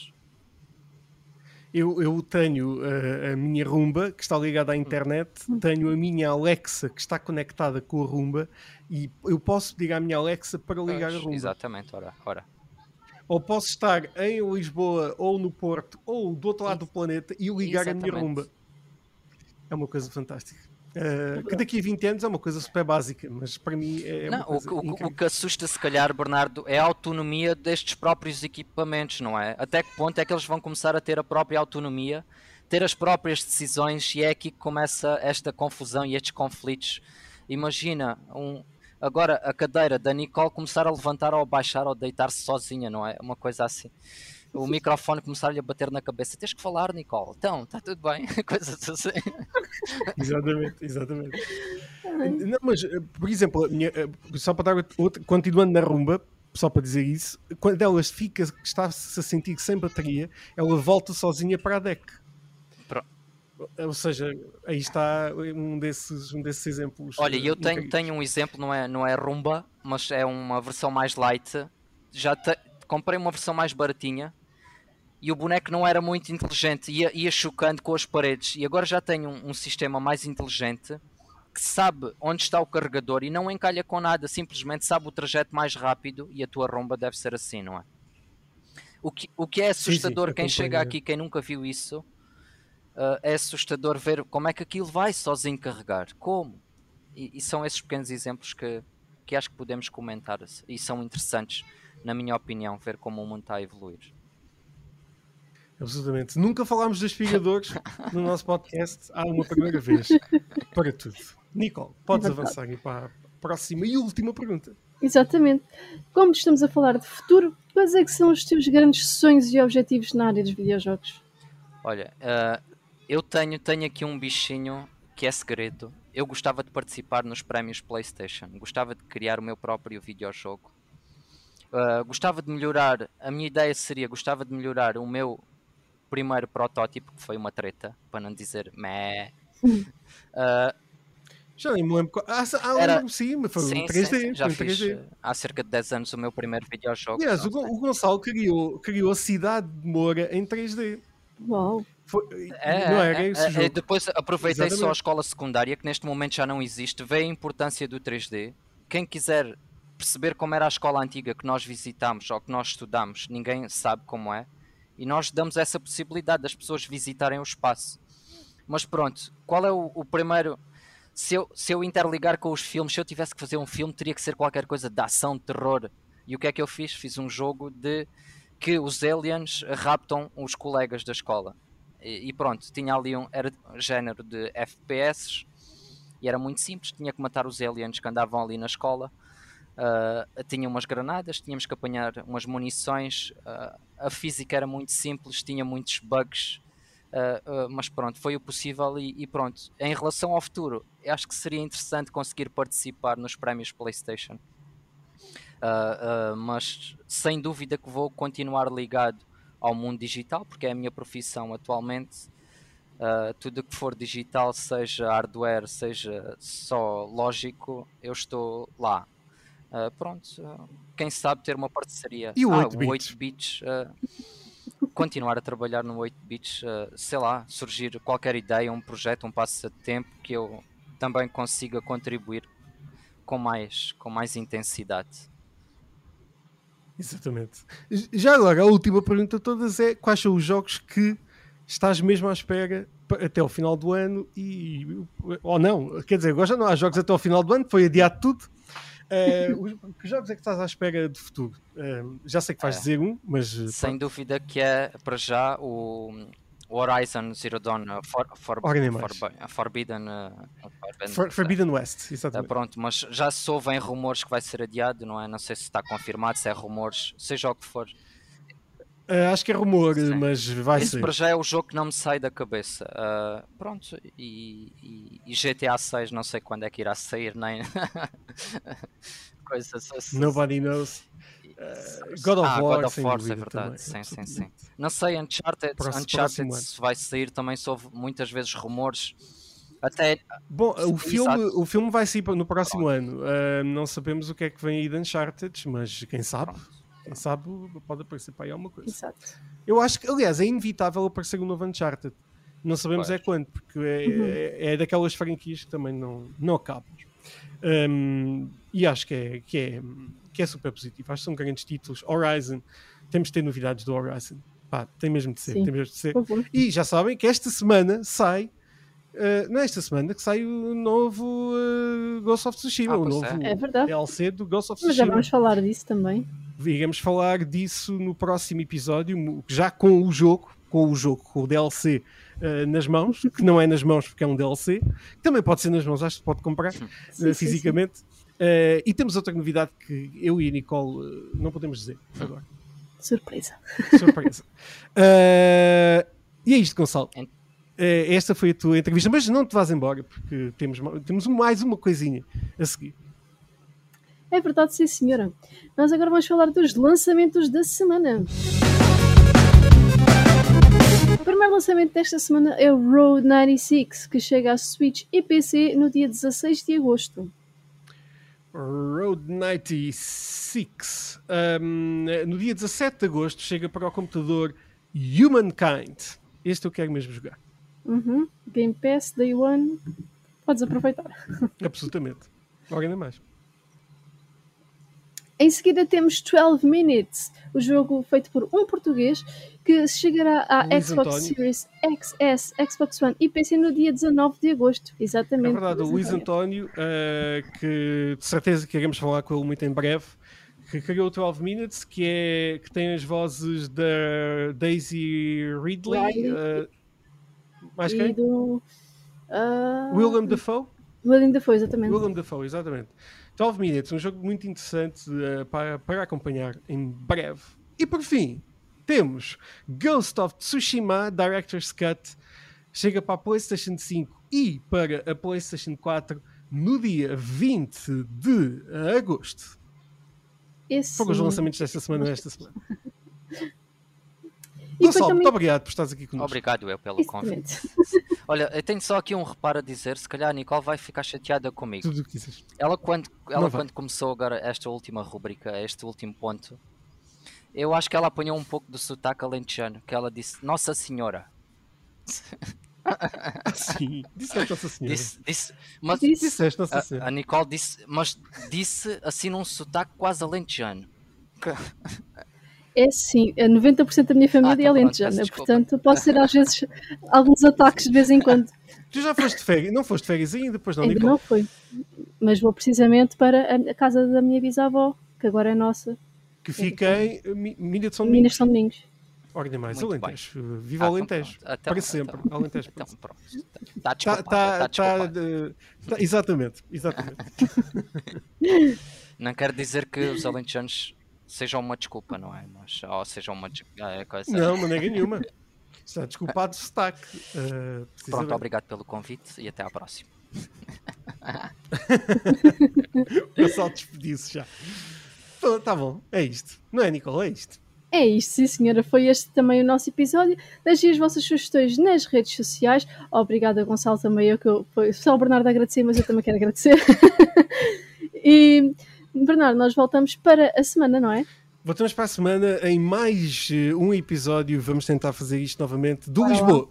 eu, eu tenho a, a, minha Rumba que está ligada à internet, hum. tenho a minha Alexa que está conectada com a Rumba e eu posso pedir à minha Alexa para ligar pois, a Rumba. Exatamente, ora, ora. Ou posso estar em Lisboa ou no Porto ou do outro lado do planeta e ligar exatamente. a minha Rumba. É uma coisa fantástica. Uh, que daqui a 20 anos é uma coisa super básica, mas para mim é. Não, o, o, o, que assusta, se calhar, Bernardo, é a autonomia destes próprios equipamentos, não é? Até que ponto é que eles vão começar a ter a própria autonomia, ter as próprias decisões, e é aqui que começa esta confusão e estes conflitos. Imagina, um, agora a cadeira da Nicole começar a levantar ou baixar ou deitar-se sozinha, não é? Uma coisa assim o microfone começar-lhe a bater na cabeça. Tens que falar, Nicole. Então, está tudo bem. [LAUGHS] Coisas assim. exatamente, exatamente. Não, mas, eh, por exemplo, minha, eh, só para dar outra, continuando na rumba, só para dizer isso, quando ela fica, está-se a sentir sem bateria, ela volta sozinha para a deck. Pronto. Ou seja, aí está um desses, um desses exemplos. Olha, eu tenho, tenho um exemplo, não é, não é rumba, mas é uma versão mais light. Já te, comprei uma versão mais baratinha e o boneco não era muito inteligente, ia, ia chocando com as paredes. E agora já tenho um, um sistema mais inteligente que sabe onde está o carregador e não encalha com nada, simplesmente sabe o trajeto mais rápido e a tua romba deve ser assim, não é? O que, o que é assustador, sim, sim, quem chega aqui, quem nunca viu isso, uh, é assustador ver como é que aquilo vai sozinho carregar. Como? E, e, são esses pequenos exemplos que, que acho que podemos comentar e são interessantes, na minha opinião, ver como o mundo está a evoluir. Absolutamente. Nunca falámos dos aspiradores no nosso podcast há uma primeira vez para tudo. Nicole, podes é avançar aqui para a próxima e última pergunta. Exatamente. Como estamos a falar de futuro, quais é que são os teus grandes sonhos e objetivos na área dos videojogos? Olha, uh, eu tenho, tenho aqui um bichinho que é segredo. Eu gostava de participar nos prémios PlayStation. Gostava de criar o meu próprio videojogo. Uh, gostava de melhorar. A minha ideia seria: gostava de melhorar o meu primeiro protótipo, que foi uma treta, para não dizer meh. uh, [LAUGHS] Já nem me lembro. Ah, ah era... sim, mas foi sim, 3D. Sim, já fiz 3D. Eh, há cerca de 10 anos o meu primeiro videojogo. Aliás, o, o Gonçalo criou, criou a cidade de Moura em 3D. Uau! Foi, é, não era é, esse é, jogo. Depois aproveitei Exatamente. só a escola secundária, que neste momento já não existe, vê a importância do 3D. Quem quiser perceber como era a escola antiga que nós visitámos ou que nós estudamos, ninguém sabe como é. E nós damos essa possibilidade das pessoas visitarem o espaço. Mas pronto, qual é o, o primeiro se eu, se eu interligar com os filmes, se eu tivesse que fazer um filme, teria que ser qualquer coisa de ação, de terror. E o que é que eu fiz? Fiz um jogo de que os aliens raptam os colegas da escola. E, e pronto, tinha ali um era género de FPS e era muito simples. Tinha que matar os aliens que andavam ali na escola. Uh, tinha umas granadas, tínhamos que apanhar umas munições. Uh, a física era muito simples, tinha muitos bugs Uh, uh, mas pronto, foi o possível e, e, pronto. Em relação ao futuro, acho que seria interessante conseguir participar nos prémios PlayStation. Uh, mas sem dúvida que vou continuar ligado ao mundo digital, porque é a minha profissão atualmente. tudo que for digital, seja hardware, seja só lógico, eu estou lá. Pronto, quem sabe ter uma parceria. E o 8 bits? 8 bits continuar a trabalhar no 8 bits, uh, sei lá, surgir qualquer ideia, um projeto, um passatempo que eu também consiga contribuir com mais, com mais intensidade. Exatamente. Já agora, a última pergunta de todas é quais são os jogos que estás mesmo à espera até ao final do ano e ou não, quer dizer, agora já não há jogos até ao final do ano, foi adiado tudo Uh, que jogos é que estás à espera de futuro? Uh, já sei que vais é. dizer um, mas. Sem dúvida que é, para já, o, Horizon Zero Dawn for, for, for, Forbidden, for, Forbidden West, exatamente. pronto, mas já se ouvem rumores que vai ser adiado, não é? Não sei se está confirmado, se é rumores, seja o que for. Uh, acho que é rumor, Sim. mas vai Isso ser. para já é o jogo que não me sai da cabeça. Uh, pronto, e, e, e, GTA 6 não sei quando é que irá sair, nem [LAUGHS] coisas assim. Nobody knows. Uh, God of ah, War, God of War é verdade. Sim, sim, sim. Não sei, Uncharted, próximo, Uncharted se vai sair, também soube muitas vezes rumores. Até... Bom, o filme, o filme vai sair no próximo Pronto. ano. Uh, não sabemos o que é que vem aí de Uncharted, mas quem sabe. Pronto quem sabe pode aparecer para aí alguma coisa. Exato. Eu acho que, aliás, é inevitável aparecer um novo Uncharted. Não sabemos é quando, porque é, uhum. é, é, daquelas franquias que também não, não acabam. Um, e acho que é, que, é, que é super positivo. Acho que são grandes títulos. Horizon, temos de ter novidades do Horizon. Pá, tem mesmo de ser. Tem mesmo de ser. E já sabem que esta semana sai. Uh, não é esta semana que sai o novo uh, Ghost of Tsushima, ah, o novo é. é DLC do Ghost of Tsushima. Mas já vamos falar disso também iremos falar disso no próximo episódio, já com o jogo, com o jogo, com o DLC uh, eh, nas mãos, que não é nas mãos porque é um DLC, também pode ser nas mãos, acho que pode comprar sim, uh, fisicamente. Sim, sim. Uh, e temos outra novidade que eu e a Nicole não podemos dizer agora. Surpresa. Surpresa. [LAUGHS] e é isto, Gonçalo. esta foi a tua entrevista, mas não te vás embora porque temos, temos mais uma coisinha a seguir. É verdade, sim, senhora. Nós agora vamos falar dos lançamentos da semana. O primeiro lançamento desta semana é o Road 96, que chega à Switch e PC no dia 16 de agosto. Road 96. Um, no dia 17 de agosto chega para o computador Humankind. Este eu quero mesmo jogar. Uhum. Game Pass, Day One. podes aproveitar. Absolutamente. Logo ainda mais. Em seguida temos 12 Minutes, o jogo feito por um português que chegará à Luís Xbox António. Series XS, Xbox One e PC no dia 19 de agosto. É Exatamente. verdade, o Luís António. Eh, que de certeza que iremos falar com ele muito em breve, que criou o 12 Minutes, que, é, que tem as vozes da Daisy Ridley, Riley. eh, mais quem? do. ah, Willem Dafoe? Willem Dafoe, exatamente. Willem Dafoe, exatamente. 12 Minutes, um jogo muito interessante eh, para, para acompanhar em breve. E por fim, temos Ghost of Tsushima Director's Cut. Chega para a PlayStation 5 e para a PlayStation 4 no dia 20 de agosto. Esse Foram os lançamentos desta semana esta semana. [LAUGHS] Gonçalo, também- muito obrigado por estares aqui connosco. Obrigado eu pelo convite. [LAUGHS] Olha, eu tenho só aqui um reparo a dizer, se calhar a Nicole vai ficar chateada comigo. Tudo o que quiseres. Ela quando, ela quando começou agora esta última rubrica, este último ponto, eu acho que ela apanhou um pouco do sotaque alentejano, que ela disse, Nossa Senhora. [LAUGHS] Sim, disseste Nossa Senhora. Disse, disse, mas Disseste Nossa a, Senhora. a Nicole disse, mas disse assim num sotaque quase alentejano. [LAUGHS] É sim, é 90% da minha família tá é alentejana, desculpa. portanto posso ser às vezes alguns ataques de vez em quando. [LAUGHS] Tu já foste de férias? Não foste de férias ainda? Depois não, Ainda Nicole? não foi. Mas vou precisamente para a- casa da minha bisavó, que agora é nossa, Que fica em Mi- Milha de São Minas Domingos. São Domingos. Olha mais, Muito Alentejo. Viva Ah, [LAUGHS] então Alentejo. Então- para sempre. então- Alentejo. Então pronto. Está Tá, desculpado. tá, tá tá, exatamente, exatamente. [LAUGHS] Não quer dizer que os alentejanos sejam uma desculpa, não é? Mas, ou sejam uma é, coisa. Não, maneira nenhuma. [LAUGHS] Está desculpado o sotaque. eh, Pronto, precisamente. obrigado pelo convite e até à próxima. [LAUGHS] Eu só despedi-se já. Então, Tá bom, é isto. Não é, Nicole? É isto. É isto, sim senhora. Foi este também o nosso episódio. Deixem as vossas sugestões nas redes sociais. Obrigada, Gonçalo, também eu, que eu, foi só o Bernardo a agradecer, mas eu também quero agradecer. [LAUGHS] e, Bernardo, nós voltamos para a semana, não é? Voltamos para a semana em mais eh, um episódio. Vamos tentar fazer isto novamente do lá. Lisboa.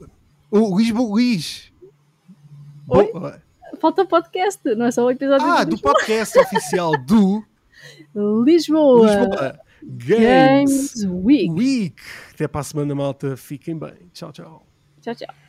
O Lisboa Luís. Oi? Boa. Falta podcast, não é só o episódio Ah, do podcast oficial do [LAUGHS] Lisboa. Lisboa Games Games Week. Week. Até para a semana, malta. Fiquem bem. Tchau, tchau. Tchau, tchau.